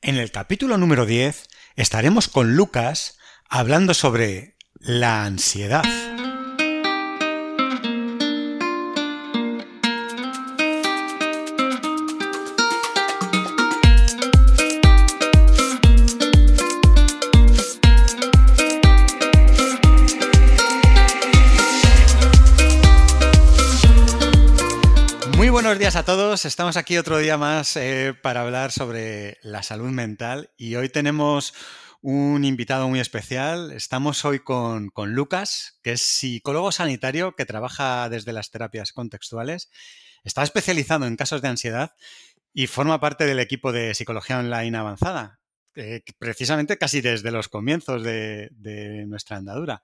En el capítulo número 10 estaremos con Lucas hablando sobre la ansiedad. Días a todos. Estamos aquí otro día más eh, para hablar sobre la salud mental y hoy tenemos un invitado muy especial. Estamos hoy con, con Lucas, que es psicólogo sanitario que trabaja desde las terapias contextuales. Está especializado en casos de ansiedad y forma parte del equipo de psicología online avanzada, eh, precisamente casi desde los comienzos de, de nuestra andadura.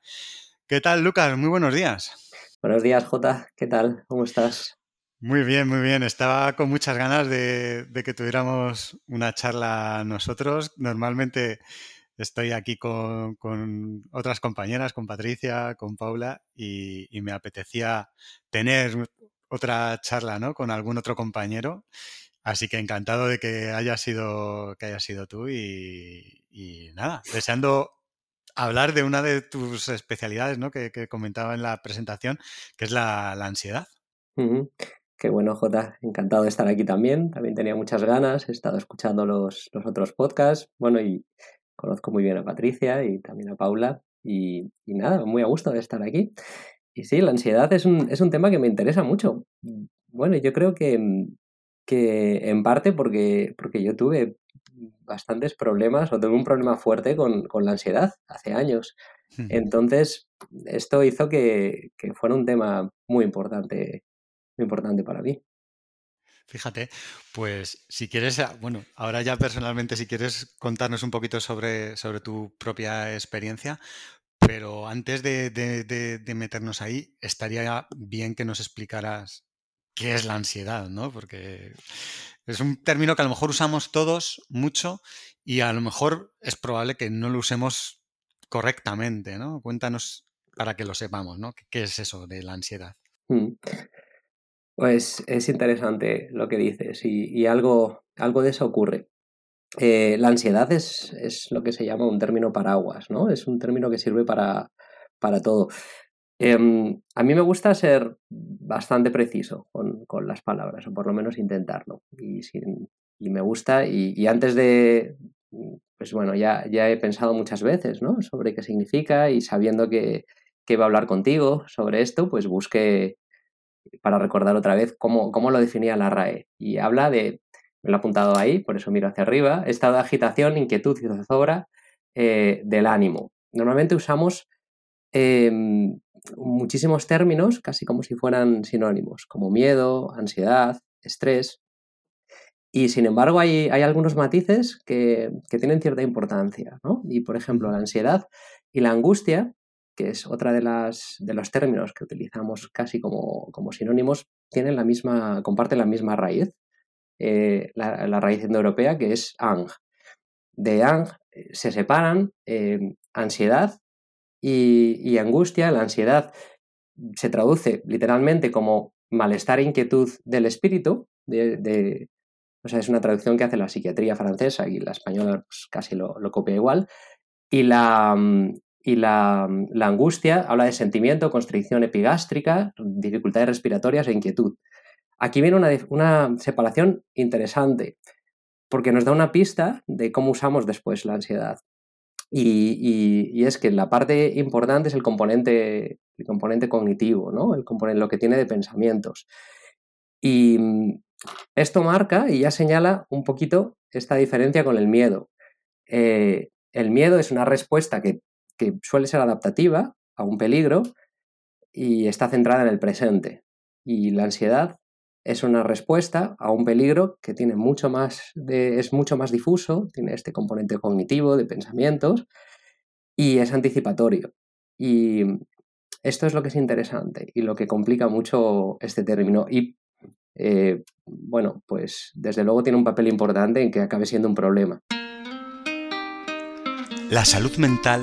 ¿Qué tal, Lucas? Muy buenos días. Buenos días, Jota. ¿Qué tal? ¿Cómo estás? Muy bien, muy bien. Estaba con muchas ganas de, que tuviéramos una charla nosotros. Normalmente estoy aquí con, con otras compañeras, con Patricia, con Paula, y, me apetecía tener otra charla ¿no? con algún otro compañero. Así que encantado de que haya sido, que haya sido tú y, nada, deseando hablar de una de tus especialidades ¿no? que, que comentaba en la presentación, que es la, ansiedad. Qué bueno, Jota. Encantado de estar aquí también. También tenía muchas ganas. He estado escuchando los, los otros podcasts. Bueno, y conozco muy bien a Patricia y también a Paula. Y, y, nada, muy a gusto de estar aquí. Y sí, la ansiedad es un, es un tema que me interesa mucho. Bueno, yo creo que, que en parte porque, porque yo tuve bastantes problemas o tuve un problema fuerte con, con la ansiedad hace años. Entonces, esto hizo que, que fuera un tema muy importante muy importante para mí. Fíjate, pues si quieres, ah, bueno, ahora ya personalmente, si quieres contarnos un poquito sobre, sobre tu propia experiencia, pero antes de, de, de, de, meternos ahí, estaría bien que nos explicaras qué es la ansiedad, ¿no? Porque es un término que a lo mejor usamos todos mucho y a lo mejor es probable que no lo usemos correctamente, ¿no? Cuéntanos para que lo sepamos, ¿no? ¿Qué es eso de la ansiedad? Mm. Pues es interesante lo que dices y, algo, algo de eso ocurre. Eh, la ansiedad es, es, lo que se llama un término paraguas, ¿no? Es un término que sirve para, para todo. Eh, a mí me gusta ser bastante preciso con, con, las palabras, o por lo menos intentarlo. Y, y me gusta, y, antes de, pues bueno, ya, ya he pensado muchas veces, ¿no? Sobre qué significa y sabiendo que, que iba a hablar contigo sobre esto, pues busqué para recordar otra vez cómo, cómo lo definía la RAE. Y habla de, me lo he apuntado ahí, por eso miro hacia arriba, estado de agitación, inquietud y zozobra eh, del ánimo. Normalmente usamos eh, muchísimos términos, casi como si fueran sinónimos, como miedo, ansiedad, estrés. Y sin embargo hay, hay algunos matices que, que, tienen cierta importancia. ¿no? Y por ejemplo, la ansiedad y la angustia que es otra de, las, de los términos que utilizamos casi como, como sinónimos, tienen la misma, comparten la misma raíz, eh, la, la, raíz indoeuropea, que es ang. De ang eh, se separan eh, ansiedad y, angustia. La ansiedad se traduce literalmente como malestar e inquietud del espíritu, de, de, o sea, es una traducción que hace la psiquiatría francesa y la española pues, casi lo, lo copia igual. Y la, y la, angustia habla de sentimiento, constricción epigástrica, dificultades respiratorias e inquietud. Aquí viene una, una separación interesante, porque nos da una pista de cómo usamos después la ansiedad. Y, y, es que la parte importante es el componente, el componente cognitivo, ¿no? el componente, lo que tiene de pensamientos. Y esto marca y ya señala un poquito esta diferencia con el miedo. Eh, el miedo es una respuesta que que suele ser adaptativa a un peligro y está centrada en el presente. Y la ansiedad es una respuesta a un peligro que tiene mucho más es mucho más difuso, tiene este componente cognitivo de pensamientos y es anticipatorio. Y esto es lo que es interesante y lo que complica mucho este término. Y eh, bueno, pues desde luego tiene un papel importante en que acabe siendo un problema. La salud mental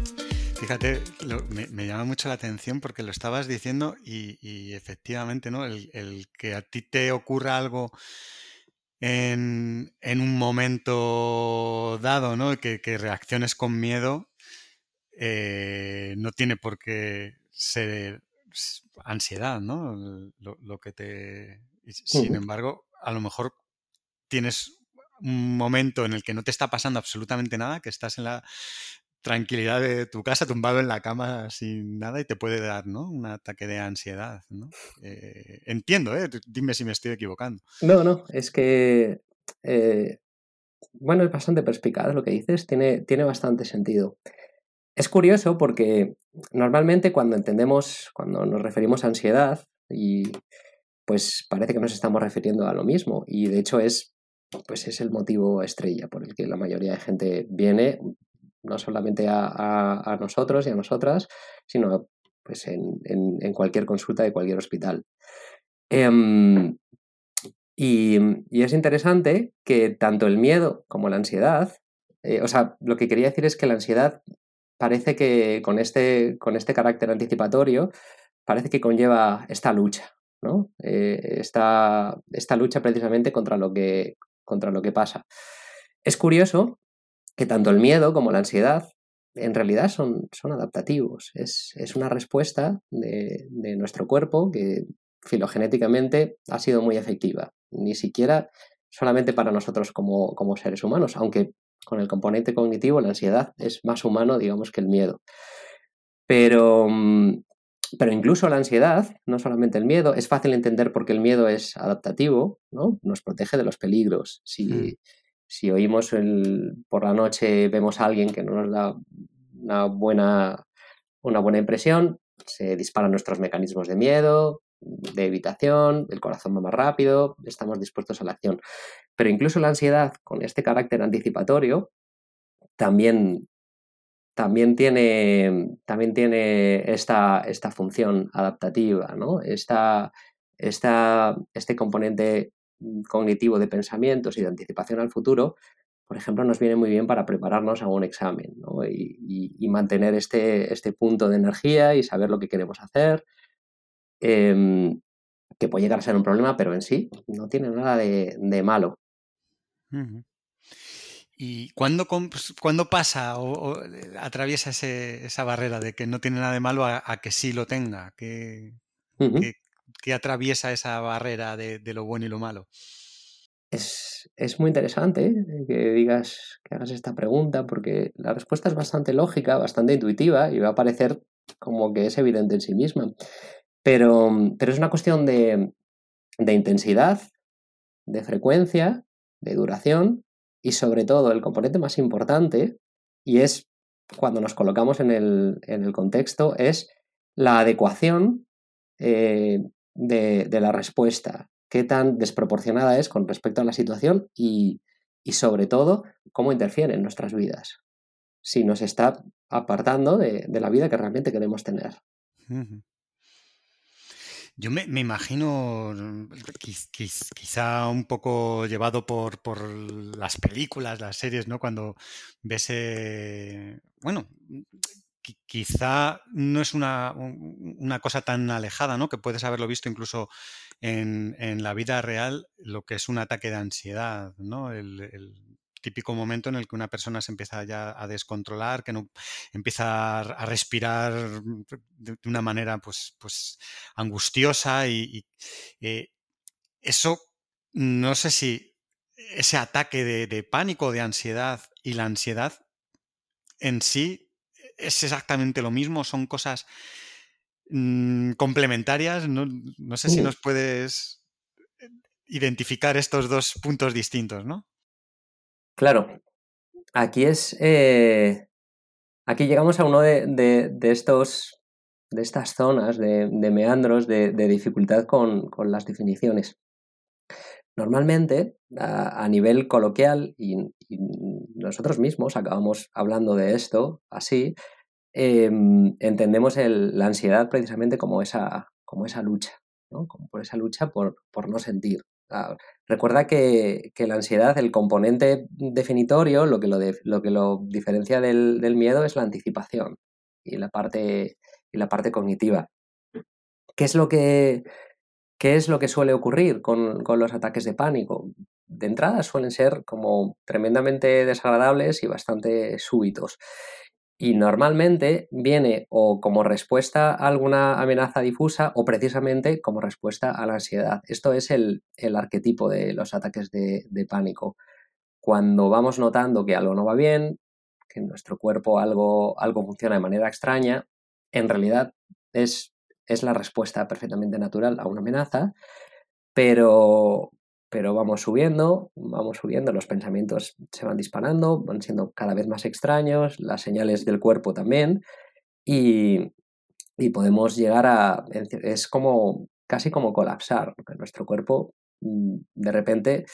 Fíjate, me, llama mucho la atención porque lo estabas diciendo y, efectivamente, ¿no? El, que a ti te ocurra algo en, un momento dado, ¿no? Que, reacciones con miedo, eh, no tiene por qué ser ansiedad, ¿no? Lo, que te. Sin embargo, a lo mejor tienes un momento en el que no te está pasando absolutamente nada, que estás en la tranquilidad de tu casa, tumbado en la cama sin nada y te puede dar, ¿no? Un ataque de ansiedad, ¿no? Eh, entiendo, ¿eh? Dime si me estoy equivocando. No, no, es que, eh, bueno, es bastante perspicaz lo que dices, tiene, tiene bastante sentido. Es curioso porque normalmente cuando entendemos, cuando nos referimos a ansiedad, y pues parece que nos estamos refiriendo a lo mismo, y de hecho es pues es el motivo estrella por el que la mayoría de gente viene, no solamente a, nosotros y a nosotras, sino pues en, cualquier consulta de cualquier hospital. Em, y, es interesante que tanto el miedo como la ansiedad, eh, o sea, lo que quería decir es que la ansiedad parece que con este, con este carácter anticipatorio, parece que conlleva esta lucha, ¿no? Eh, esta, esta, lucha precisamente contra lo que, contra lo que pasa. Es curioso que tanto el miedo como la ansiedad en realidad son, son adaptativos. Es, una respuesta de, nuestro cuerpo que filogenéticamente ha sido muy efectiva. Ni siquiera solamente para nosotros como, como seres humanos, aunque con el componente cognitivo la ansiedad es más humano, digamos, que el miedo. Pero, mm, pero incluso la ansiedad, no solamente el miedo, es fácil entender porque el miedo es adaptativo, ¿no? Nos protege de los peligros. Si, mm. Si oímos el, por la noche, vemos a alguien que no nos da una buena, una buena impresión, se disparan nuestros mecanismos de miedo, de evitación, el corazón va más rápido, estamos dispuestos a la acción. Pero incluso la ansiedad, con este carácter anticipatorio, también también tiene, también tiene esta, esta función adaptativa, ¿no? Esta, este componente cognitivo de pensamientos y de anticipación al futuro, por ejemplo, nos viene muy bien para prepararnos a un examen y, mantener este, este, punto de energía y saber lo que queremos hacer, em, que puede llegar a ser un problema, pero en sí no tiene nada de, malo. ¿Y cuándo, pues, pasa o, atraviesa esa barrera de que no tiene nada de malo a, que sí lo tenga? ¿Qué, atraviesa esa barrera de, lo bueno y lo malo? Es, muy interesante ¿eh? que digas, que hagas esta pregunta, porque la respuesta es bastante lógica, bastante intuitiva y va a parecer como que es evidente en sí misma. Pero, pero es una cuestión de, de intensidad, de frecuencia, de duración y sobre todo el componente más importante, y es cuando nos colocamos en el, contexto, es la adecuación eh, de, la respuesta, qué tan desproporcionada es con respecto a la situación y, sobre todo cómo interfiere en nuestras vidas, si nos está apartando de, la vida que realmente queremos tener. Yo me, imagino, mm, quizá un poco llevado por, las películas, las series, ¿no? Cuando ves, eh, bueno, quizá no es una, cosa tan alejada, ¿no? Que puedes haberlo visto incluso en, la vida real, lo que es un ataque de ansiedad, ¿no? el, típico momento en el que una persona se empieza ya a descontrolar, que no empieza a respirar de una manera pues, pues angustiosa y, eh, eso no sé si ese ataque de, pánico, de ansiedad y la ansiedad en sí es exactamente lo mismo, son cosas mm, complementarias, no, no sé si nos puedes identificar estos dos puntos distintos, ¿no? Claro, aquí es. Eh, aquí llegamos a uno de, estos. de estas zonas de, meandros de, dificultad con, las definiciones. Normalmente, a, nivel coloquial, y, nosotros mismos acabamos hablando de esto así, em, entendemos la ansiedad precisamente como esa, como esa lucha, ¿no? Como por esa lucha por, por no sentir. Ah, recuerda que, la ansiedad, el componente definitorio, lo que lo, lo, que lo diferencia del, del, miedo es la anticipación y la parte, y la parte cognitiva. ¿Qué es lo que, qué es lo que suele ocurrir con, con los ataques de pánico? De entrada suelen ser como tremendamente desagradables y bastante súbitos y normalmente viene o como respuesta a alguna amenaza difusa o precisamente como respuesta a la ansiedad. Esto es el, arquetipo de los ataques de, pánico. Cuando vamos notando que algo no va bien, que en nuestro cuerpo algo, algo funciona de manera extraña, en realidad es, es la respuesta perfectamente natural a una amenaza, pero, pero vamos subiendo, vamos subiendo, los pensamientos se van disparando, van siendo cada vez más extraños, las señales del cuerpo también, y, podemos llegar a, es como casi como colapsar, nuestro cuerpo mm, de repente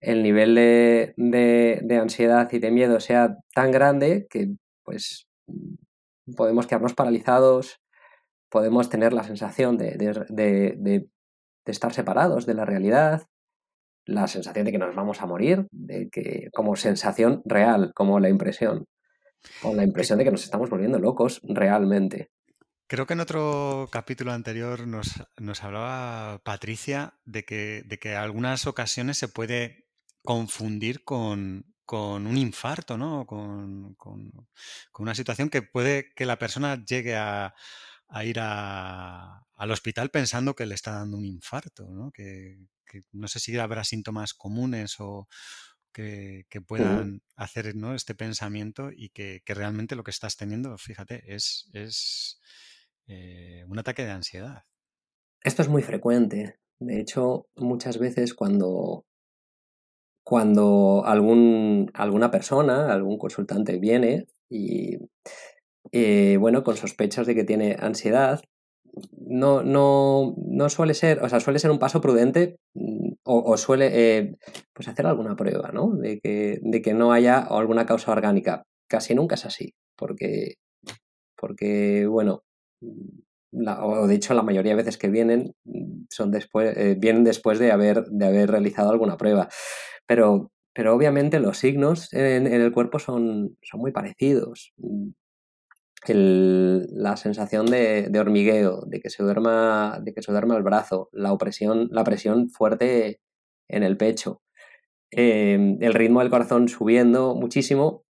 el nivel de, ansiedad y de miedo sea tan grande que pues mm, podemos quedarnos paralizados, podemos tener la sensación de, de estar separados de la realidad, la sensación de que nos vamos a morir, de que como sensación real, como la impresión, o la impresión de que nos estamos volviendo locos realmente. Creo que en otro capítulo anterior nos, hablaba Patricia de que, de que algunas ocasiones se puede confundir con, un infarto, ¿no? Con, una situación que puede que la persona llegue a, ir al hospital pensando que le está dando un infarto, ¿no? Que, no sé si habrá síntomas comunes o que, puedan hacer este pensamiento y que, realmente lo que estás teniendo, fíjate, es, es eh, un ataque de ansiedad. Esto es muy frecuente. De hecho, muchas veces cuando, cuando algún, alguna persona, algún consultante viene y, eh, bueno, con sospechas de que tiene ansiedad, no, no, no suele ser, o sea, suele ser un paso prudente mm, o, suele eh, pues hacer alguna prueba, ¿no? De que, de que no haya alguna causa orgánica. Casi nunca es así, porque, porque bueno, mm, o de hecho la mayoría de veces que vienen mm, son después, eh, vienen después de haber, de haber realizado alguna prueba. Pero, pero obviamente los signos en, en el cuerpo son, son muy parecidos la sensación de, hormigueo, de que se duerma, de que se duerma el brazo, la opresión, la presión fuerte en el pecho, em, el ritmo del corazón subiendo muchísimo,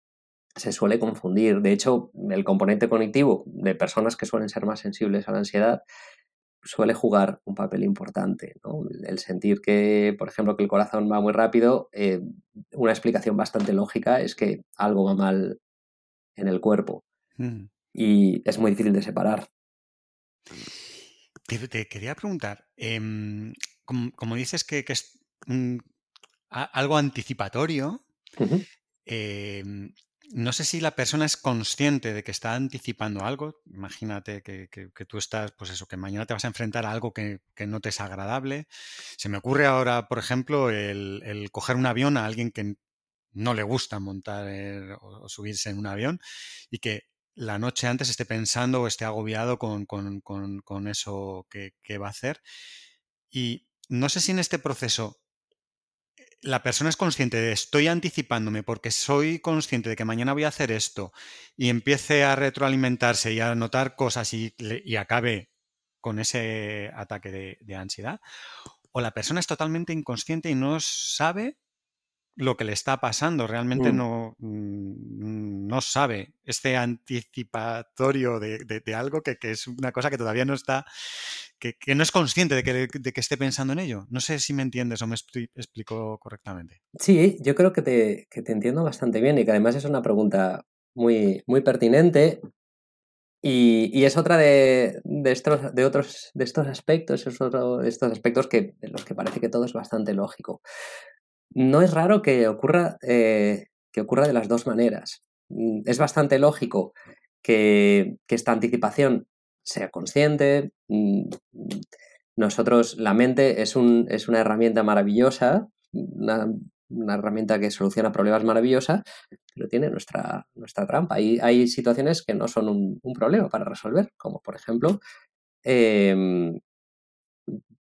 se suele confundir. De hecho, el componente cognitivo de personas que suelen ser más sensibles a la ansiedad suele jugar un papel importante. El sentir que, por ejemplo, que el corazón va muy rápido, eh, una explicación bastante lógica es que algo va mal en el cuerpo. Mm y es muy difícil de separar. Te, quería preguntar, em, como, dices que, es algo anticipatorio, em, no sé si la persona es consciente de que está anticipando algo. Imagínate que, tú estás, pues eso, que mañana te vas a enfrentar a algo que, no te es agradable. Se me ocurre ahora, por ejemplo, el, coger un avión a alguien que no le gusta montar o subirse en un avión y que la noche antes esté pensando o esté agobiado con, eso que, va a hacer. Y no sé si en este proceso eh, la persona es consciente de estoy anticipándome porque soy consciente de que mañana voy a hacer esto y empiece a retroalimentarse y a notar cosas y, acabe con ese ataque de, ansiedad. O la persona es totalmente inconsciente y no sabe lo que le está pasando, realmente mm. no, mm, no sabe este anticipatorio de, algo que, es una cosa que todavía no está, que, no es consciente de que, esté pensando en ello. No sé si me entiendes o me explico correctamente. Sí, yo creo que te, te, entiendo bastante bien y que además es una pregunta muy, muy pertinente y, es otra de, estos, de otros de estos aspectos, es otro de estos aspectos que, los que parece que todo es bastante lógico no es raro que ocurra, eh, que ocurra de las dos maneras. Mm, es bastante lógico que, esta anticipación sea consciente. Mm, nosotros, la mente es, un, una herramienta maravillosa, una herramienta que soluciona problemas maravillosa, pero tiene nuestra, nuestra trampa. Hay, hay situaciones que no son un, problema para resolver, como por ejemplo, em,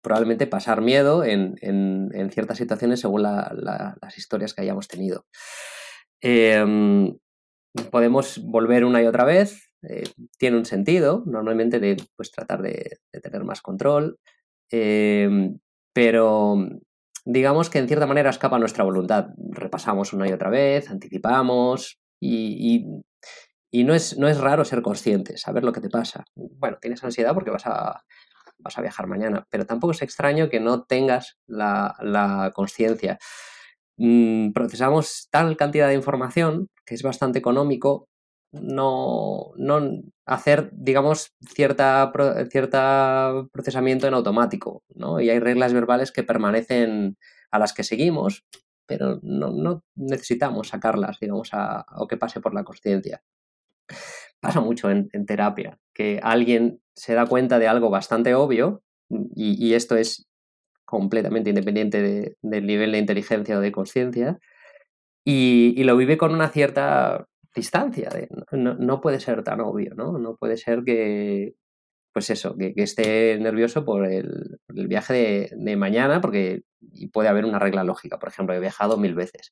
probablemente pasar miedo en, ciertas situaciones según las historias que hayamos tenido. Em, podemos volver una y otra vez, eh, tiene un sentido, normalmente de pues, tratar de, tener más control, em, pero digamos que en cierta manera escapa nuestra voluntad. Repasamos una y otra vez, anticipamos y, no, es, no es raro ser consciente, saber lo que te pasa. Bueno, tienes ansiedad porque vas a, vas a viajar mañana, pero tampoco es extraño que no tengas la, la conciencia. Mm, procesamos tal cantidad de información que es bastante económico no, no hacer, digamos, cierta, cierta procesamiento en automático, ¿no? Y hay reglas verbales que permanecen a las que seguimos, pero no, necesitamos sacarlas, digamos, a, o que pase por la conciencia. Pasa mucho en, terapia, que alguien se da cuenta de algo bastante obvio, y, esto es completamente independiente del nivel de inteligencia o de conciencia, y, lo vive con una cierta distancia. no, puede ser tan obvio, ¿no? No puede ser que, pues eso, que, esté nervioso por el, viaje de, mañana, porque puede haber una regla lógica. Por ejemplo, he viajado mil veces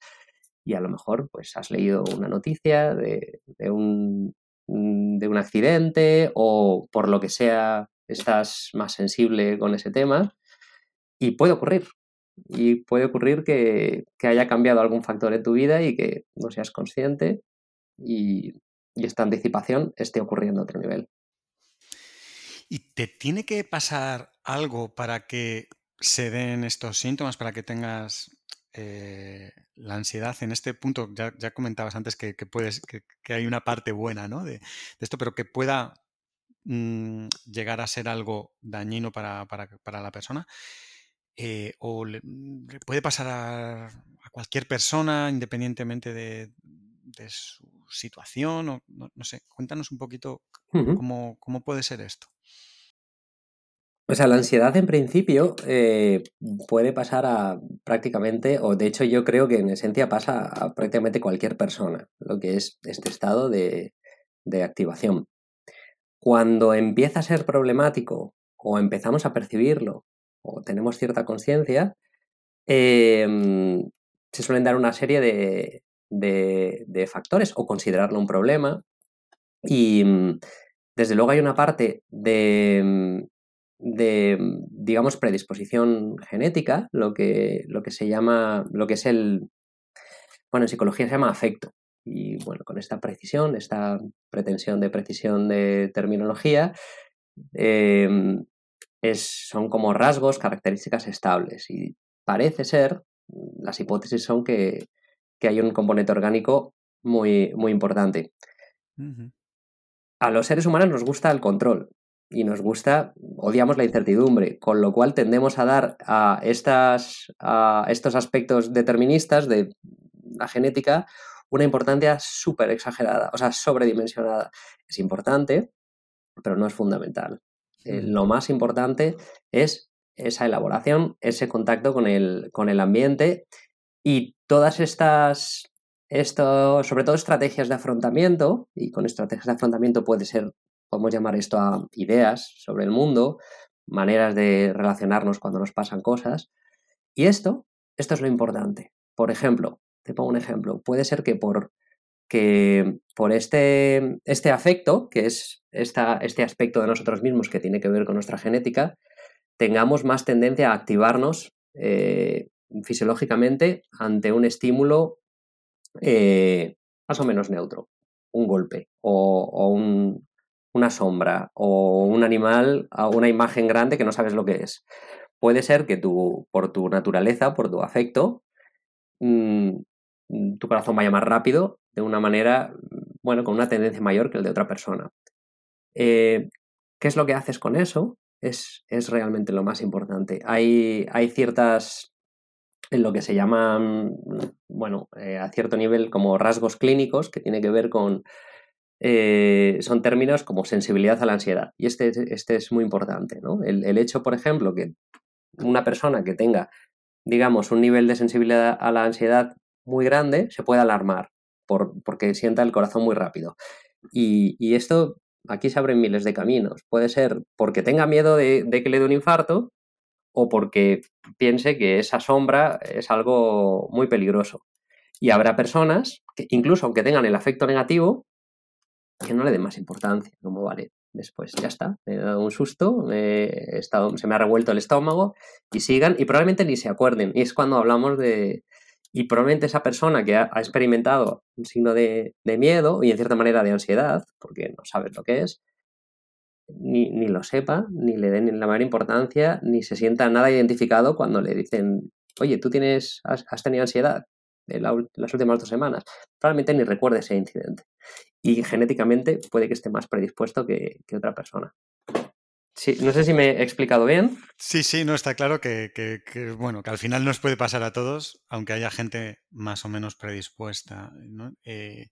y a lo mejor pues has leído una noticia de, un, de un accidente o por lo que sea estás más sensible con ese tema y puede ocurrir. Y puede ocurrir que, que haya cambiado algún factor en tu vida y que no seas consciente y, esta anticipación esté ocurriendo a otro nivel. ¿Y te tiene que pasar algo para que se den estos síntomas, para que tengas eh, la ansiedad en este punto? Ya, comentabas antes que, puedes, que, hay una parte buena de, esto, pero que pueda mm, llegar a ser algo dañino para, la persona. Eh, o le, puede pasar a, cualquier persona independientemente de, de su situación? O, no, sé, cuéntanos un poquito cómo, puede ser esto. O sea, la ansiedad en principio eh, puede pasar a prácticamente, o de hecho yo creo que en esencia pasa a prácticamente cualquier persona, lo que es este estado de, activación. Cuando empieza a ser problemático o empezamos a percibirlo o tenemos cierta conciencia, em, se suelen dar una serie de, de, factores o considerarlo un problema. Y mm, desde luego hay una parte de, mm, de digamos, predisposición genética, lo que, lo que se llama, lo que es el, bueno, en psicología se llama afecto. Y bueno, con esta precisión, esta pretensión de precisión de terminología, em, es, son como rasgos, características estables. Y parece ser, las hipótesis son que, que hay un componente orgánico muy, muy importante. A los seres humanos nos gusta el control y nos gusta, odiamos la incertidumbre, con lo cual tendemos a dar a, estas, a estos aspectos deterministas de la genética una importancia súper exagerada, o sea, sobredimensionada. Es importante, pero no es fundamental. Eh, lo más importante es esa elaboración, ese contacto con el, con el ambiente y todas estas, esto, sobre todo estrategias de afrontamiento, y con estrategias de afrontamiento puede ser, podemos llamar esto a ideas sobre el mundo, maneras de relacionarnos cuando nos pasan cosas. Y esto, esto es lo importante. Por ejemplo, te pongo un ejemplo, puede ser que por, que por este, este afecto, que es esta, este aspecto de nosotros mismos que tiene que ver con nuestra genética, tengamos más tendencia a activarnos eh, fisiológicamente ante un estímulo eh, más o menos neutro, un golpe o, una sombra o un animal a una imagen grande que no sabes lo que es. Puede ser que tú, por tu naturaleza, por tu afecto, mm, tu corazón vaya más rápido de una manera, bueno, con una tendencia mayor que el de otra persona. Eh, ¿Qué es lo que haces con eso? Es, es realmente lo más importante. Hay, hay ciertas en lo que se llaman, bueno, eh, a cierto nivel como rasgos clínicos que tiene que ver con, eh, son términos como sensibilidad a la ansiedad. Y este, este es muy importante, ¿no? El, hecho, por ejemplo, que una persona que tenga digamos, un nivel de sensibilidad a la ansiedad muy grande, se puede alarmar por, porque sienta el corazón muy rápido. Y, y, esto, aquí se abren miles de caminos. Puede ser porque tenga miedo de, de que le dé un infarto o porque piense que esa sombra es algo muy peligroso. Y habrá personas que, incluso aunque tengan el afecto negativo, que no le den más importancia, como vale, después ya está, me he dado un susto, estado, se me ha revuelto el estómago y sigan y probablemente ni se acuerden. Y es cuando hablamos de... Y probablemente esa persona que ha, experimentado un signo de, miedo y en cierta manera de ansiedad, porque no sabes lo que es, ni, lo sepa, ni le den la mayor importancia, ni se sienta nada identificado cuando le dicen, oye, tú tienes, has, tenido ansiedad las últimas dos semanas. Probablemente ni recuerde ese incidente y genéticamente puede que esté más predispuesto que, otra persona. Sí, no sé si me he explicado bien. Sí, sí, no está claro que, bueno, que al final nos puede pasar a todos, aunque haya gente más o menos predispuesta. Eh,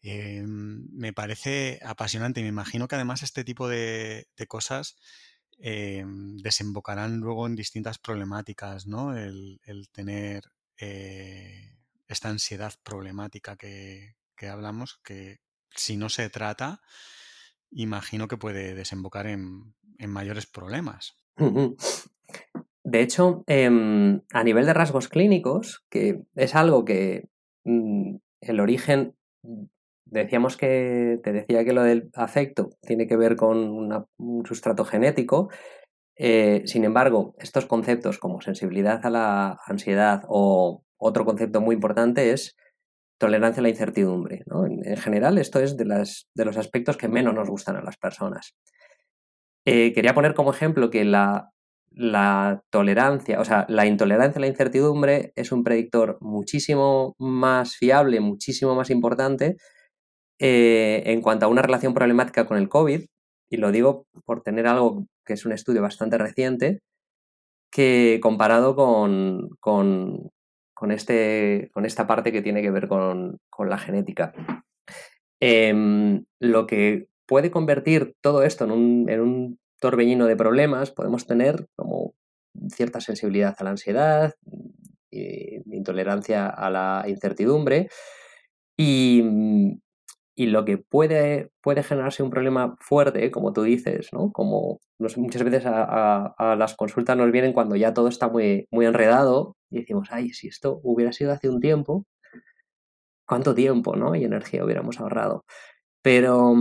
eh, me parece apasionante y me imagino que además este tipo de, cosas eh, desembocarán luego en distintas problemáticas, ¿no? El, tener esta ansiedad problemática que, que hablamos, que, si no se trata, imagino que puede desembocar en, mayores problemas. De hecho, em, a nivel de rasgos clínicos, que es algo que mm, el origen, decíamos que, te decía que lo del afecto tiene que ver con un sustrato genético, eh, sin embargo, estos conceptos como sensibilidad a la ansiedad o otro concepto muy importante es tolerancia a la incertidumbre. En, general, esto es de, los aspectos que menos nos gustan a las personas. Eh, quería poner como ejemplo que la, la, tolerancia, o sea, la intolerancia a la incertidumbre es un predictor muchísimo más fiable, muchísimo más importante eh, en cuanto a una relación problemática con el COVID, y lo digo por tener algo que es un estudio bastante reciente, que comparado con, con, con, este, con esta parte que tiene que ver con, la genética. Em, lo que puede convertir todo esto en un, en un torbellino de problemas, podemos tener como cierta sensibilidad a la ansiedad, intolerancia a la incertidumbre y, y lo que puede, puede generarse un problema fuerte, como tú dices, ¿no? Como muchas veces a, las consultas nos vienen cuando ya todo está muy, muy enredado y decimos, ay, si esto hubiera sido hace un tiempo, ¿cuánto tiempo ¿no? y energía hubiéramos ahorrado? Pero,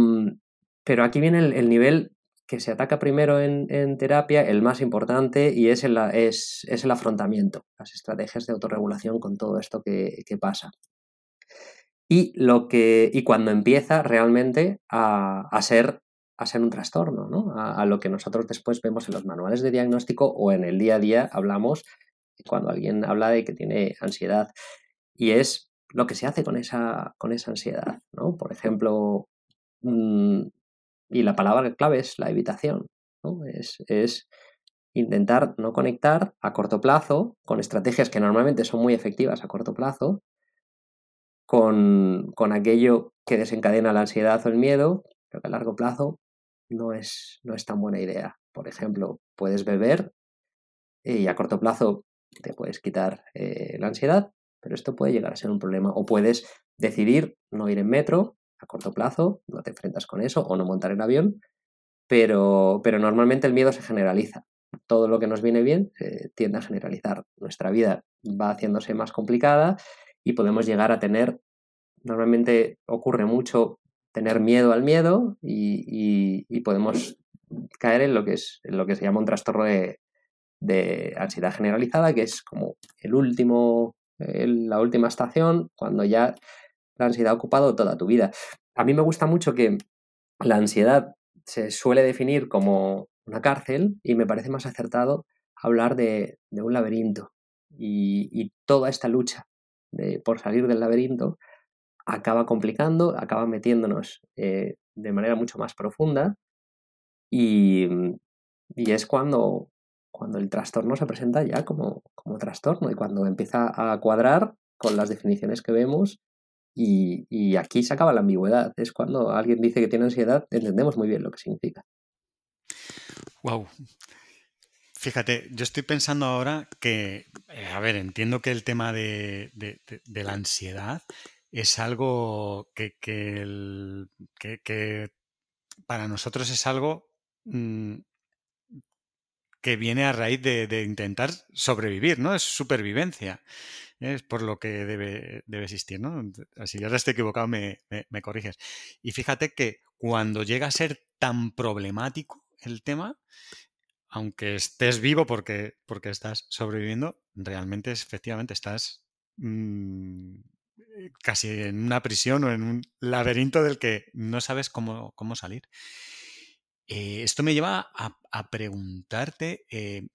pero aquí viene el, nivel que se ataca primero en, terapia, el más importante, y es el, es, es el afrontamiento, las estrategias de autorregulación con todo esto que pasa y, lo que, y cuando empieza realmente a, a ser, a ser un trastorno, ¿no? A, lo que nosotros después vemos en los manuales de diagnóstico o en el día a día hablamos cuando alguien habla de que tiene ansiedad. Y es lo que se hace con esa, con esa ansiedad, ¿no? Por ejemplo, mm, y la palabra clave es la evitación, ¿no? Es, es intentar no conectar a corto plazo con estrategias que normalmente son muy efectivas a corto plazo, con, aquello que desencadena la ansiedad o el miedo, pero que a largo plazo no es, no es tan buena idea. Por ejemplo, puedes beber y a corto plazo te puedes quitar eh, la ansiedad, pero esto puede llegar a ser un problema. O puedes decidir no ir en metro a corto plazo, no te enfrentas con eso, o no montar en avión, pero, pero normalmente el miedo se generaliza. Todo lo que nos viene bien tiende a generalizar. Nuestra vida va haciéndose más complicada y podemos llegar a tener, normalmente ocurre mucho tener miedo al miedo y, podemos caer en lo que es en lo que se llama un trastorno de, ansiedad generalizada, que es como el último, la última estación, cuando ya la ansiedad ha ocupado toda tu vida. A mí me gusta mucho que la ansiedad se suele definir como una cárcel y me parece más acertado hablar de, un laberinto y, toda esta lucha por salir del laberinto, acaba complicando, acaba metiéndonos eh, de manera mucho más profunda y, es cuando, cuando el trastorno se presenta ya como, como, trastorno y cuando empieza a cuadrar con las definiciones que vemos y, y, aquí se acaba la ambigüedad. Es cuando alguien dice que tiene ansiedad, entendemos muy bien lo que significa. Wow. Fíjate, yo estoy pensando ahora que, eh, a ver, entiendo que el tema de, la ansiedad es algo que, para nosotros es algo mm, que viene a raíz de, intentar sobrevivir, ¿no? Es supervivencia. Es por lo que debe, existir, ¿no? Si ahora estoy equivocado, me, corriges. Y fíjate que cuando llega a ser tan problemático el tema, aunque estés vivo porque, porque estás sobreviviendo, realmente efectivamente estás mm, casi en una prisión o en un laberinto del que no sabes cómo, cómo salir. Eh, esto me lleva a, preguntarte, eh,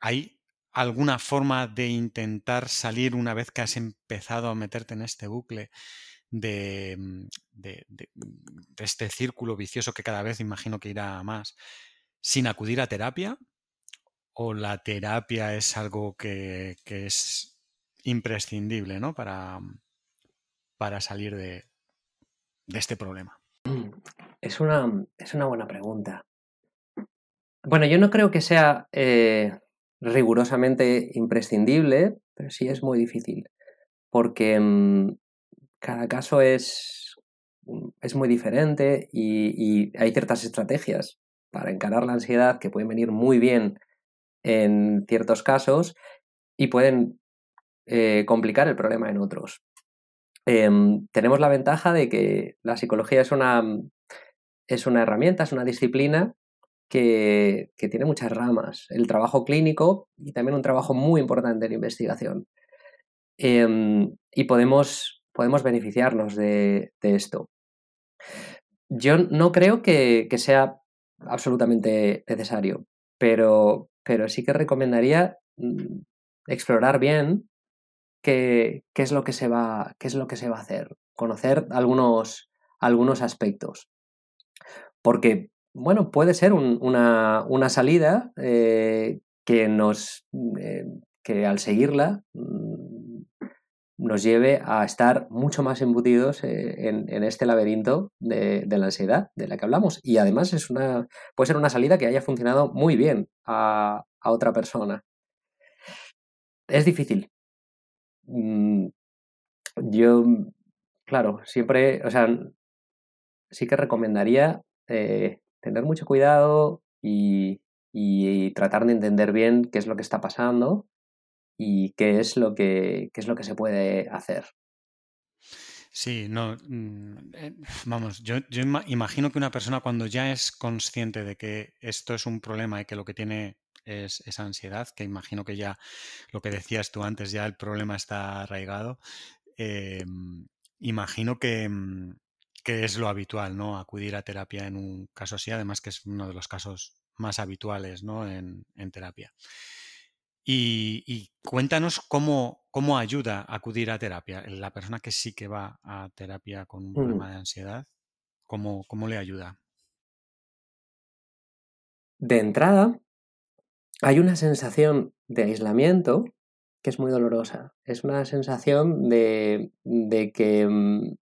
¿hay alguna forma de intentar salir una vez que has empezado a meterte en este bucle de, mm, este círculo vicioso que cada vez imagino que irá más, sin acudir a terapia? ¿O la terapia es algo que, es imprescindible ¿no? para, para salir de este problema? Es una, es una buena pregunta. Bueno, yo no creo que sea eh, rigurosamente imprescindible, pero sí es muy difícil, porque mm, cada caso es, mm, es muy diferente y, hay ciertas estrategias para encarar la ansiedad que pueden venir muy bien en ciertos casos y pueden eh, complicar el problema en otros. Em, tenemos la ventaja de que la psicología es una, es una herramienta, es una disciplina que, tiene muchas ramas. El trabajo clínico y también un trabajo muy importante en investigación. Em, y podemos, podemos beneficiarnos de, esto. Yo no creo que, sea absolutamente necesario, pero, pero sí que recomendaría mm, explorar bien qué, es lo que se va, qué es lo que se va a hacer, conocer algunos, algunos aspectos. Porque, bueno, puede ser una, salida eh, que nos, eh, que al seguirla mm, nos lleve a estar mucho más embutidos eh, en, este laberinto de, la ansiedad de la que hablamos. Y además es una, puede ser una salida que haya funcionado muy bien a, otra persona. Es difícil. Mm, yo, claro, siempre, o sea, sí que recomendaría eh, tener mucho cuidado y, tratar de entender bien qué es lo que está pasando y qué es lo que, es lo que se puede hacer. Sí, no, mm, eh, vamos, yo, imagino que una persona cuando ya es consciente de que esto es un problema y que lo que tiene es esa ansiedad, que imagino que ya lo que decías tú antes, ya el problema está arraigado, em, imagino que, mm, que es lo habitual, ¿no? Acudir a terapia en un caso así, además que es uno de los casos más habituales, ¿no? En, terapia. Y, cuéntanos cómo, cómo ayuda a acudir a terapia. La persona que sí que va a terapia con un problema de ansiedad, ¿cómo, cómo le ayuda? De entrada, hay una sensación de aislamiento que es muy dolorosa. Es una sensación de, de que mm,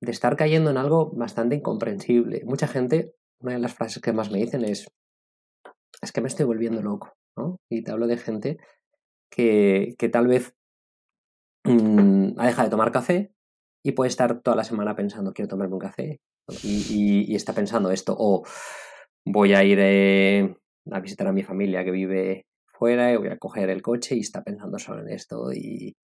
de estar cayendo en algo bastante incomprensible. Mucha gente, una de las frases que más me dicen es, es que me estoy volviendo loco, Y te hablo de gente que, que tal vez mm, ha dejado de tomar café y puede estar toda la semana pensando, quiero tomarme un café, y, está pensando esto, o voy a ir eh, a visitar a mi familia que vive fuera y voy a coger el coche y está pensando solo en esto, y,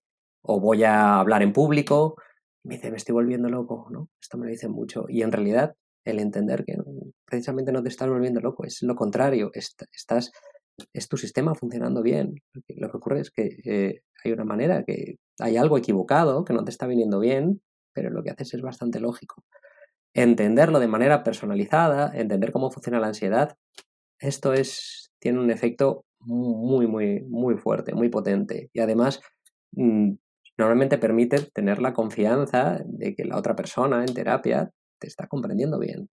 o voy a hablar en público me dice, me estoy volviendo loco, ¿no? Esto me lo dicen mucho. Y en realidad, el entender que precisamente no te estás volviendo loco, es lo contrario, estás, es tu sistema funcionando bien. Lo que ocurre es que eh, hay una manera, que hay algo equivocado, que no te está viniendo bien, pero lo que haces es bastante lógico. Entenderlo de manera personalizada, entender cómo funciona la ansiedad, esto es, tiene un efecto muy, muy, muy fuerte, muy potente. Y además, mm, normalmente permite tener la confianza de que la otra persona en terapia te está comprendiendo bien.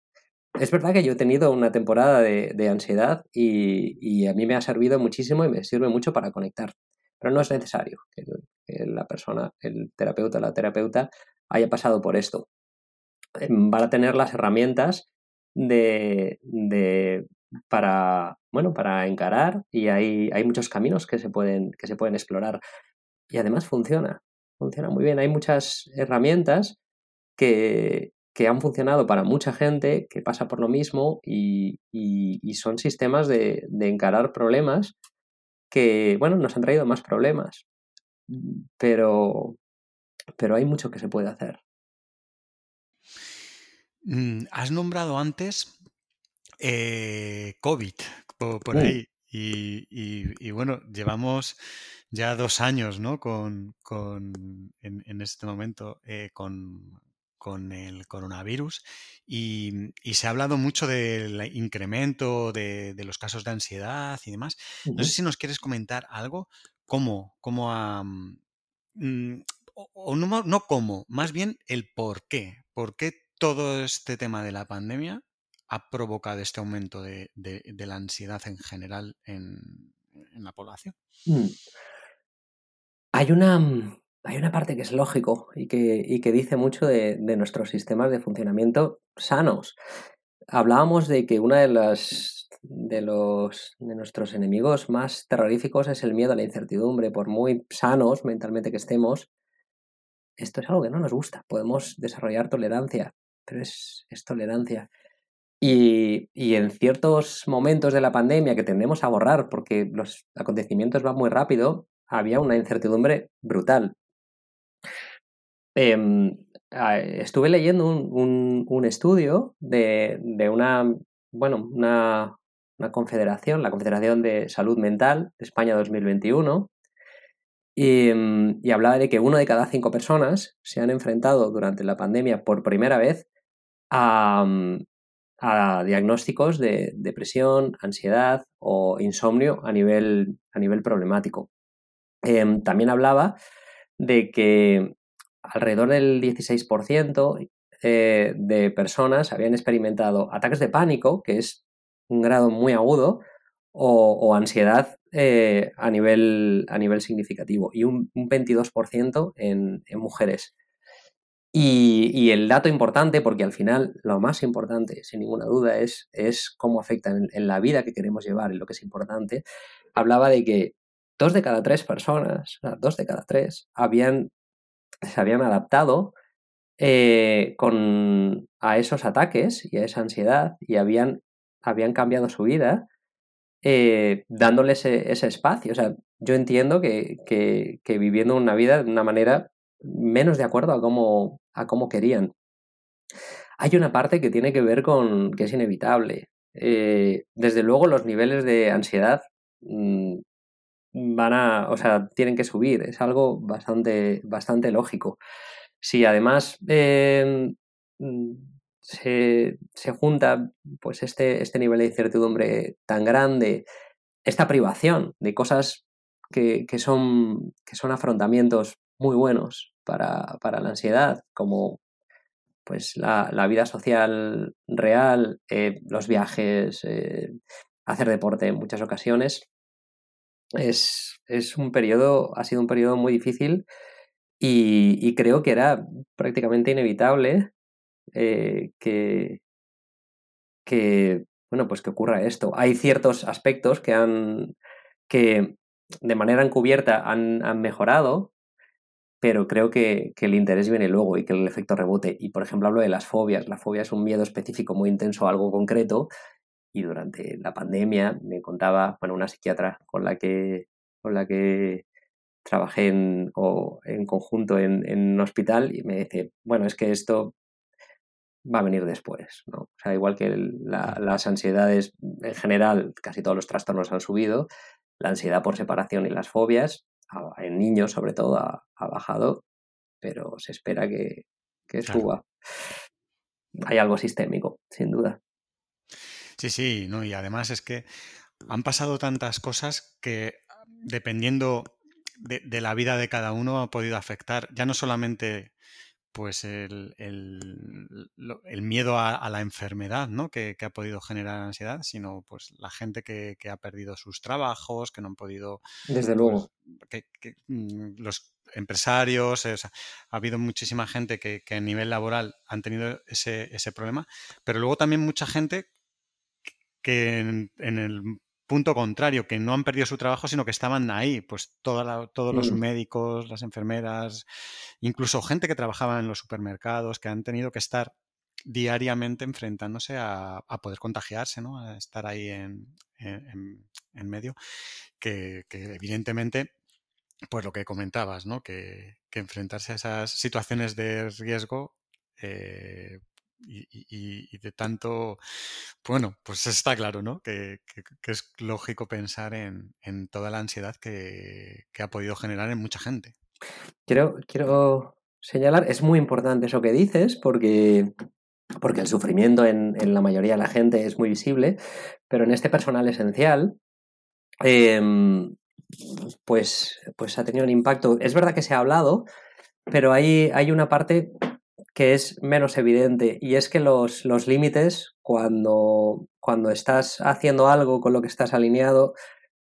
Es verdad que yo he tenido una temporada de, ansiedad y, a mí me ha servido muchísimo y me sirve mucho para conectar, pero no es necesario que, la persona, el terapeuta o la terapeuta haya pasado por esto. Van a tener las herramientas de, para, bueno, para encarar y hay, hay muchos caminos que se, pueden, que se pueden explorar. Y además funciona, funciona muy bien. Hay muchas herramientas que, que han funcionado para mucha gente que pasa por lo mismo y, y, son sistemas de, de, encarar problemas que, bueno, nos han traído más problemas, pero, pero hay mucho que se puede hacer. Mm, has nombrado antes eh, COVID por, uh. ahí. Y, bueno, llevamos ya dos años, ¿no? Con, en, este momento eh, con, el coronavirus y, se ha hablado mucho del incremento de, los casos de ansiedad y demás. No sé si nos quieres comentar algo, cómo, cómo ha... Mm, o, no, no cómo, más bien el por qué. ¿Por qué todo este tema de la pandemia ha provocado este aumento de, la ansiedad en general en, la población? Mm. Hay una, mm, hay una parte que es lógico y que, que dice mucho de, nuestros sistemas de funcionamiento sanos. Hablábamos de que una de las de los de nuestros enemigos más terroríficos es el miedo a la incertidumbre. Por muy sanos mentalmente que estemos, esto es algo que no nos gusta. Podemos desarrollar tolerancia, pero es, es tolerancia. Y, en ciertos momentos de la pandemia que tendemos a borrar porque los acontecimientos van muy rápido, había una incertidumbre brutal. Em, estuve leyendo un, estudio de, una, bueno, una, confederación, la Confederación de Salud Mental de España 2021, y, y, hablaba de que uno de cada cinco personas se han enfrentado durante la pandemia por primera vez a, a diagnósticos de depresión, ansiedad o insomnio a nivel, a nivel problemático. Em, también hablaba de que alrededor del 16% eh, de personas habían experimentado ataques de pánico, que es un grado muy agudo, o, ansiedad eh, a, nivel, a nivel significativo, y un, 22% en, mujeres. Y, el dato importante, porque al final lo más importante, sin ninguna duda, es, es cómo afecta en, la vida que queremos llevar y lo que es importante, hablaba de que dos de cada tres personas, dos de cada tres, habían, se habían adaptado eh, con, a esos ataques y a esa ansiedad y habían, habían cambiado su vida eh, dándole ese, espacio. O sea, yo entiendo que, que viviendo una vida de una manera menos de acuerdo a cómo, a cómo querían. Hay una parte que tiene que ver con que es inevitable. Eh, desde luego los niveles de ansiedad mm, van a, o sea, tienen que subir. Es algo bastante, bastante lógico. Si además em, mm, se, junta pues este, este nivel de incertidumbre tan grande, esta privación de cosas que, son, que son afrontamientos muy buenos para, la ansiedad, como pues la, vida social real, eh, los viajes, eh, hacer deporte en muchas ocasiones. Es, un periodo, ha sido un periodo muy difícil y, creo que era prácticamente inevitable eh, que, que, bueno, pues que ocurra esto. Hay ciertos aspectos que han, que de manera encubierta han, han mejorado, pero creo que, el interés viene luego y que el efecto rebote. Y por ejemplo hablo de las fobias. La fobia es un miedo específico muy intenso a algo concreto y durante la pandemia me contaba bueno, una psiquiatra con la que, con la que trabajé en, en conjunto en, un hospital y me dice, bueno, es que esto va a venir después. ¿no? O sea, igual que las ansiedades en general, casi todos los trastornos han subido, la ansiedad por separación y las fobias en niños sobre todo ha, bajado, pero se espera que, suba. Hay algo sistémico, sin duda. Sí, sí, no, y además es que han pasado tantas cosas que dependiendo de, de, la vida de cada uno ha podido afectar ya no solamente pues el, miedo a, la enfermedad ¿no? que, ha podido generar ansiedad, sino pues la gente que, ha perdido sus trabajos, que no han podido... Desde luego. Pues, que, mm, los empresarios, ha habido muchísima gente que, a nivel laboral han tenido ese, ese, problema, pero luego también mucha gente que en, el punto contrario, que no han perdido su trabajo, sino que estaban ahí, pues todos los mm. médicos, las enfermeras, incluso gente que trabajaba en los supermercados, que han tenido que estar diariamente enfrentándose a, poder contagiarse, ¿no? A estar ahí en, medio, que, evidentemente, pues lo que comentabas, ¿no? Que, enfrentarse a esas situaciones de riesgo eh, y, de tanto, bueno, pues está claro, ¿no? Que, es lógico pensar en, toda la ansiedad que, ha podido generar en mucha gente. Quiero, quiero señalar, es muy importante eso que dices, porque porque el sufrimiento en, la mayoría de la gente es muy visible, pero en este personal esencial, em, pues, pues ha tenido un impacto. Es verdad que se ha hablado, pero hay, hay una parte que es menos evidente y es que los, los límites, cuando, cuando estás haciendo algo con lo que estás alineado,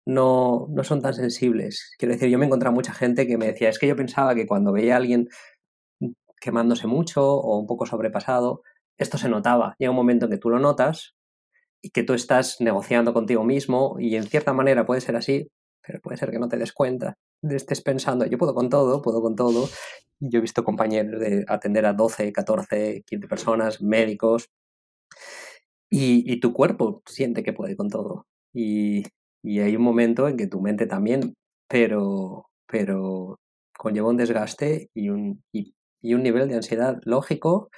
no, no son tan sensibles. Quiero decir, yo me he encontrado mucha gente que me decía, es que yo pensaba que cuando veía a alguien quemándose mucho o un poco sobrepasado, esto se notaba. Llega un momento en que tú lo notas y que tú estás negociando contigo mismo y en cierta manera puede ser así, pero puede ser que no te des cuenta. Estés pensando, yo puedo con todo, puedo con todo. Yo he visto compañeros de atender a 12, 14, 15 personas, médicos, y, tu cuerpo siente que puede con todo. Y, hay un momento en que tu mente también, pero, pero conlleva un desgaste y un, y un nivel de ansiedad lógico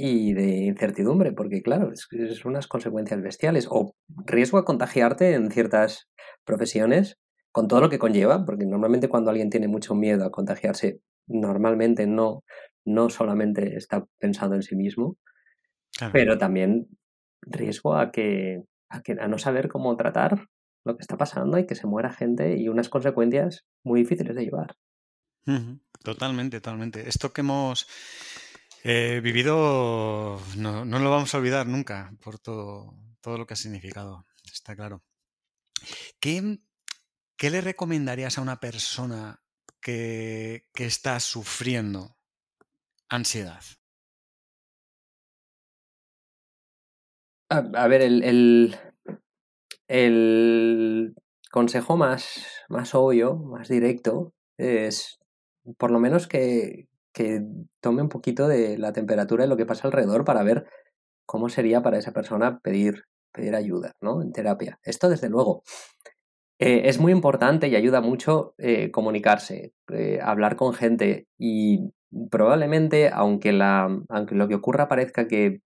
y de incertidumbre, porque claro, es, es, unas consecuencias bestiales o riesgo a contagiarte en ciertas profesiones con todo lo que conlleva, porque normalmente cuando alguien tiene mucho miedo a contagiarse, normalmente no, no solamente está pensando en sí mismo, pero también riesgo a que, a que a no saber cómo tratar lo que está pasando y que se muera gente y unas consecuencias muy difíciles de llevar. Totalmente, totalmente. Esto que hemos Vivido, no, no, lo vamos a olvidar nunca por todo, todo lo que ha significado, está claro. ¿Qué, qué le recomendarías a una persona que, que está sufriendo ansiedad? A, ver, el, el, el, consejo más, más obvio, más directo, es por lo menos que, que tome un poquito de la temperatura de lo que pasa alrededor para ver cómo sería para esa persona pedir, pedir ayuda, ¿no? En terapia. Esto, desde luego. Eh, es muy importante y ayuda mucho eh, comunicarse, eh, hablar con gente y probablemente, aunque, la, aunque lo que ocurra parezca que,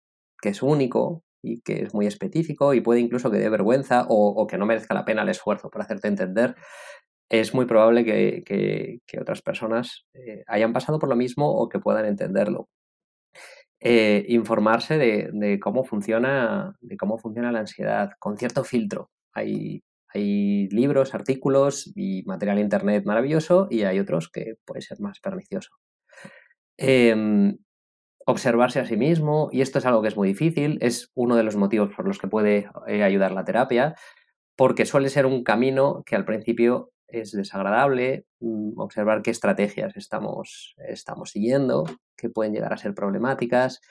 es único y que es muy específico y puede incluso que dé vergüenza o, o que no merezca la pena el esfuerzo por hacerte entender, es muy probable que, otras personas eh, hayan pasado por lo mismo o que puedan entenderlo. Eh, informarse de, cómo funciona, de cómo funciona la ansiedad, con cierto filtro. Hay, hay libros, artículos y material internet maravilloso y hay otros que puede ser más pernicioso. Em, observarse a sí mismo, y esto es algo que es muy difícil, es uno de los motivos por los que puede eh, ayudar la terapia, porque suele ser un camino que al principio es desagradable mm, observar qué estrategias estamos, estamos siguiendo, que pueden llegar a ser problemáticas.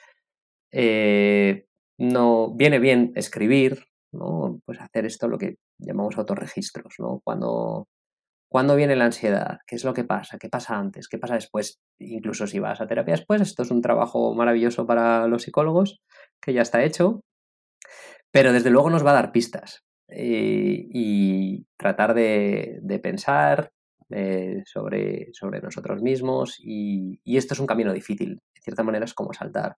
Eh, no viene bien escribir, ¿no? Pues hacer esto lo que llamamos autorregistros, ¿no? Cuando, cuando viene la ansiedad, qué es lo que pasa, qué pasa antes, qué pasa después, incluso si vas a terapia después, esto es un trabajo maravilloso para los psicólogos, que ya está hecho, pero desde luego nos va a dar pistas. Eh, y tratar de, pensar eh, sobre, sobre, nosotros mismos y, esto es un camino difícil, de cierta manera es como saltar,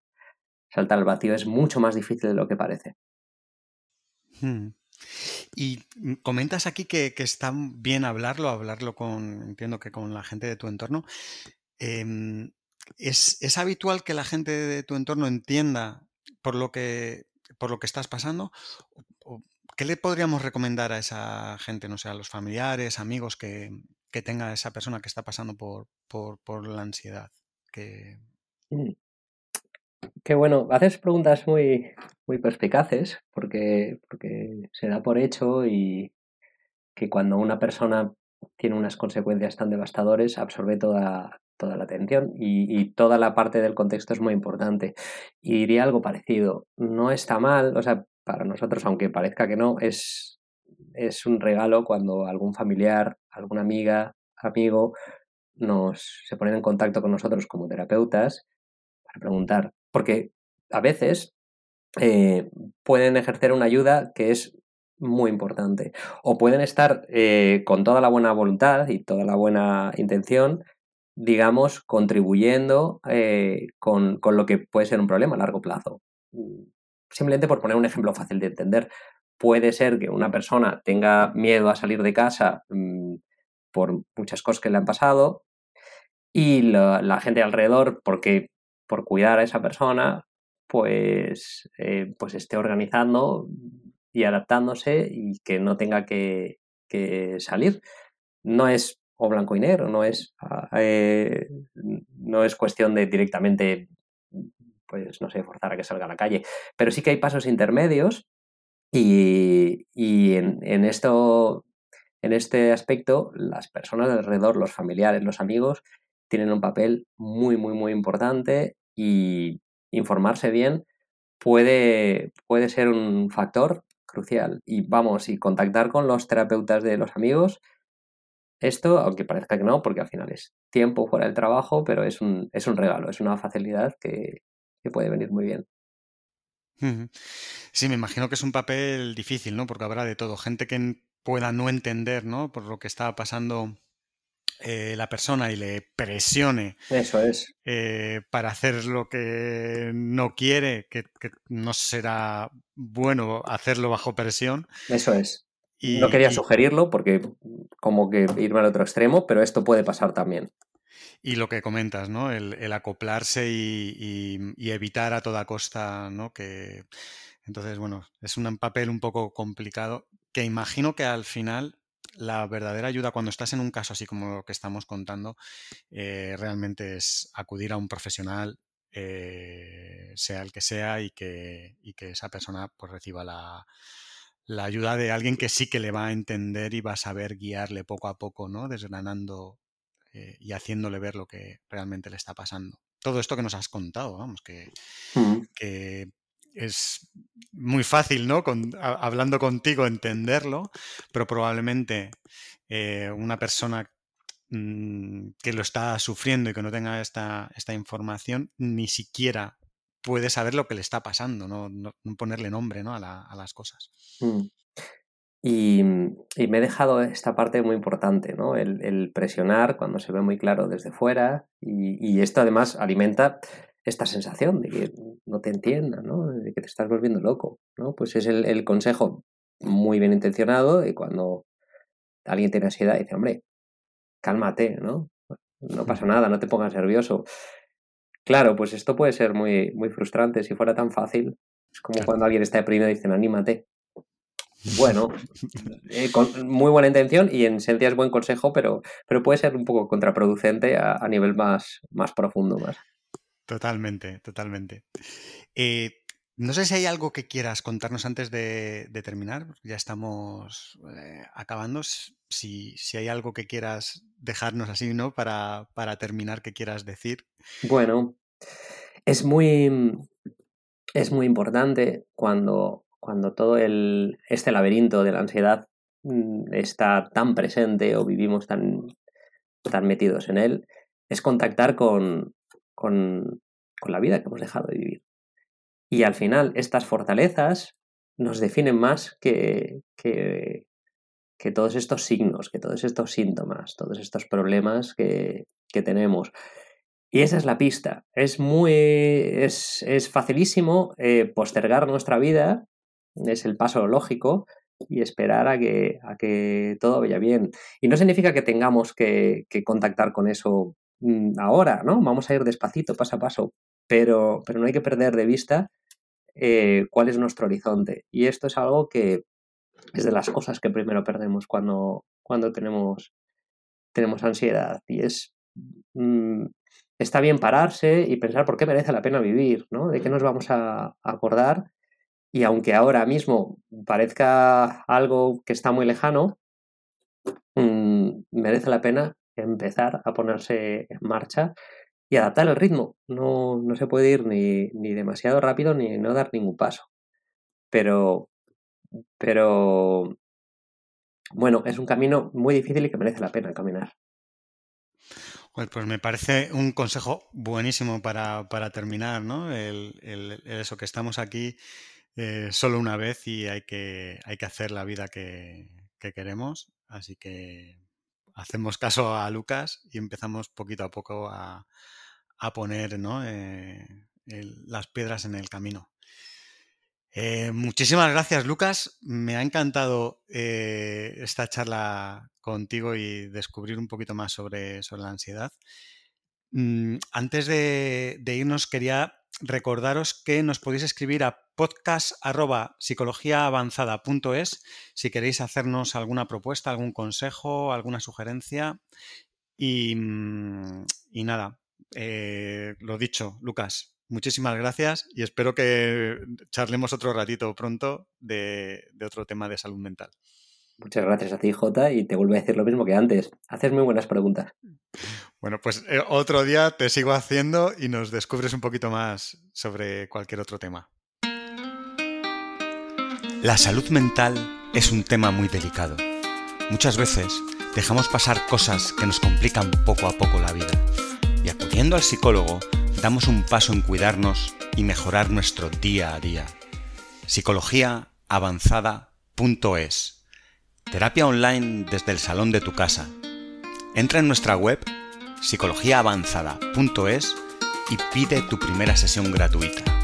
saltar al vacío, es mucho más difícil de lo que parece. Hmm. Y comentas aquí que, está bien hablarlo, hablarlo con, entiendo que con la gente de tu entorno. Em, ¿es, ¿Es habitual que la gente de tu entorno entienda por lo que, por lo que estás pasando? ¿Qué le podríamos recomendar a esa gente, no sé, a los familiares, amigos que, tenga esa persona que está pasando por, por, la ansiedad? Que... Mm. Qué bueno, haces preguntas muy, muy perspicaces porque, porque se da por hecho y que cuando una persona tiene unas consecuencias tan devastadoras absorbe toda, toda la atención y, y, toda la parte del contexto es muy importante. Y diría algo parecido, no está mal, o sea, para nosotros, aunque parezca que no, es, es un regalo cuando algún familiar, alguna amiga, amigo nos se ponen en contacto con nosotros como terapeutas para preguntar, porque a veces eh, pueden ejercer una ayuda que es muy importante o pueden estar eh, con toda la buena voluntad y toda la buena intención, digamos, contribuyendo eh, con, con lo que puede ser un problema a largo plazo. Simplemente por poner un ejemplo fácil de entender, puede ser que una persona tenga miedo a salir de casa mm, por muchas cosas que le han pasado y la, gente alrededor, porque por cuidar a esa persona, pues, eh, pues esté organizando y adaptándose y que no tenga que, salir. No es o blanco y negro, no es, ah, eh, no es cuestión de directamente, pues no sé, forzar a que salga a la calle, pero sí que hay pasos intermedios y, en, en, esto, en este aspecto, las personas alrededor, los familiares, los amigos, tienen un papel muy, muy, muy importante y informarse bien puede, puede ser un factor crucial. Y vamos, y contactar con los terapeutas de los amigos, esto, aunque parezca que no, porque al final es tiempo fuera del trabajo, pero es un, es un regalo, es una facilidad que, que puede venir muy bien. Sí, me imagino que es un papel difícil, ¿no? Porque habrá de todo. Gente que pueda no entender, ¿no? Por lo que está pasando eh, la persona y le presione Eso es. Eh, para hacer lo que no quiere, que, no será bueno hacerlo bajo presión. Eso es. Y, no quería sugerirlo porque como que irme al otro extremo, pero esto puede pasar también. Y lo que comentas, ¿no? El, acoplarse y, y, evitar a toda costa, ¿no? Que entonces, bueno, es un papel un poco complicado que imagino que al final la verdadera ayuda cuando estás en un caso así como lo que estamos contando, eh, realmente es acudir a un profesional, eh, sea el que sea, y que, que esa persona pues, reciba la, ayuda de alguien que sí que le va a entender y va a saber guiarle poco a poco, ¿no? Desgranando eh, y haciéndole ver lo que realmente le está pasando. Todo esto que nos has contado, vamos, que, mm. que es muy fácil, ¿no? hablando contigo, entenderlo, pero probablemente eh, una persona mm, que lo está sufriendo y que no tenga esta, esta, información, ni siquiera puede saber lo que le está pasando, no, ponerle nombre ¿no? a, las cosas. Mm. Y, me he dejado esta parte muy importante, ¿no? El, presionar cuando se ve muy claro desde fuera y, y esto además alimenta esta sensación de que no te entienda, ¿no? De que te estás volviendo loco, ¿no? Pues es el, consejo muy bien intencionado y cuando alguien tiene ansiedad dice, hombre, cálmate, ¿no? No pasa nada, no te pongas nervioso. Claro, pues esto puede ser muy, muy frustrante si fuera tan fácil. Es como cuando alguien está deprimido y dicen, anímate. Bueno, eh, con muy buena intención y en esencia es buen consejo, pero, pero puede ser un poco contraproducente a, a nivel más, más profundo. Más. Totalmente, totalmente. Eh, no sé si hay algo que quieras contarnos antes de, terminar. Ya estamos eh, acabando. Si, hay algo que quieras dejarnos así, ¿no? Para, terminar, que quieras decir. Bueno, es muy, es muy importante cuando, cuando todo el, este laberinto de la ansiedad mm, está tan presente o vivimos tan, tan metidos en él, es contactar con, con, la vida que hemos dejado de vivir. Y al final, estas fortalezas nos definen más que, que, todos estos signos, que todos estos síntomas, todos estos problemas que, tenemos. Y esa es la pista. Es muy. es, facilísimo eh, postergar nuestra vida. Es el paso lógico. Y esperar a que, a que todo vaya bien. Y no significa que tengamos que, que contactar con eso Mm, ahora, ¿no? Vamos a ir despacito, paso a paso, pero, pero no hay que perder de vista eh, cuál es nuestro horizonte. Y esto es algo que es de las cosas que primero perdemos cuando, cuando tenemos, tenemos ansiedad. Y es, mm, está bien pararse y pensar por qué merece la pena vivir, ¿no? De qué nos vamos a acordar. Y aunque ahora mismo parezca algo que está muy lejano, mm, merece la pena empezar a ponerse en marcha y adaptar el ritmo. No, no se puede ir ni, ni demasiado rápido ni no dar ningún paso. pero, pero, bueno, es un camino muy difícil y que merece la pena caminar. Pues me parece un consejo buenísimo para, terminar, ¿no? El, eso, que estamos aquí eh, solo una vez y hay que, hay que hacer la vida que, queremos. Así que hacemos caso a Lucas y empezamos poquito a poco a, poner eh, las piedras en el camino. Eh, muchísimas gracias, Lucas. Me ha encantado esta charla contigo y descubrir un poquito más sobre, sobre la ansiedad. Mm, antes de, irnos, quería recordaros que nos podéis escribir a podcast.psicologiaavanzada.es si queréis hacernos alguna propuesta, algún consejo, alguna sugerencia. Y, mm, nada, eh, lo dicho, Lucas, muchísimas gracias y espero que charlemos otro ratito pronto de, otro tema de salud mental. Muchas gracias a ti, Jota, y te vuelvo a decir lo mismo que antes. Haces muy buenas preguntas. Bueno, pues eh, otro día te sigo haciendo y nos descubres un poquito más sobre cualquier otro tema. La salud mental es un tema muy delicado. Muchas veces dejamos pasar cosas que nos complican poco a poco la vida. Y acudiendo al psicólogo, damos un paso en cuidarnos y mejorar nuestro día a día. Psicologiaavanzada.es Terapia online desde el salón de tu casa. Entra en nuestra web psicologiaavanzada.es y pide tu primera sesión gratuita.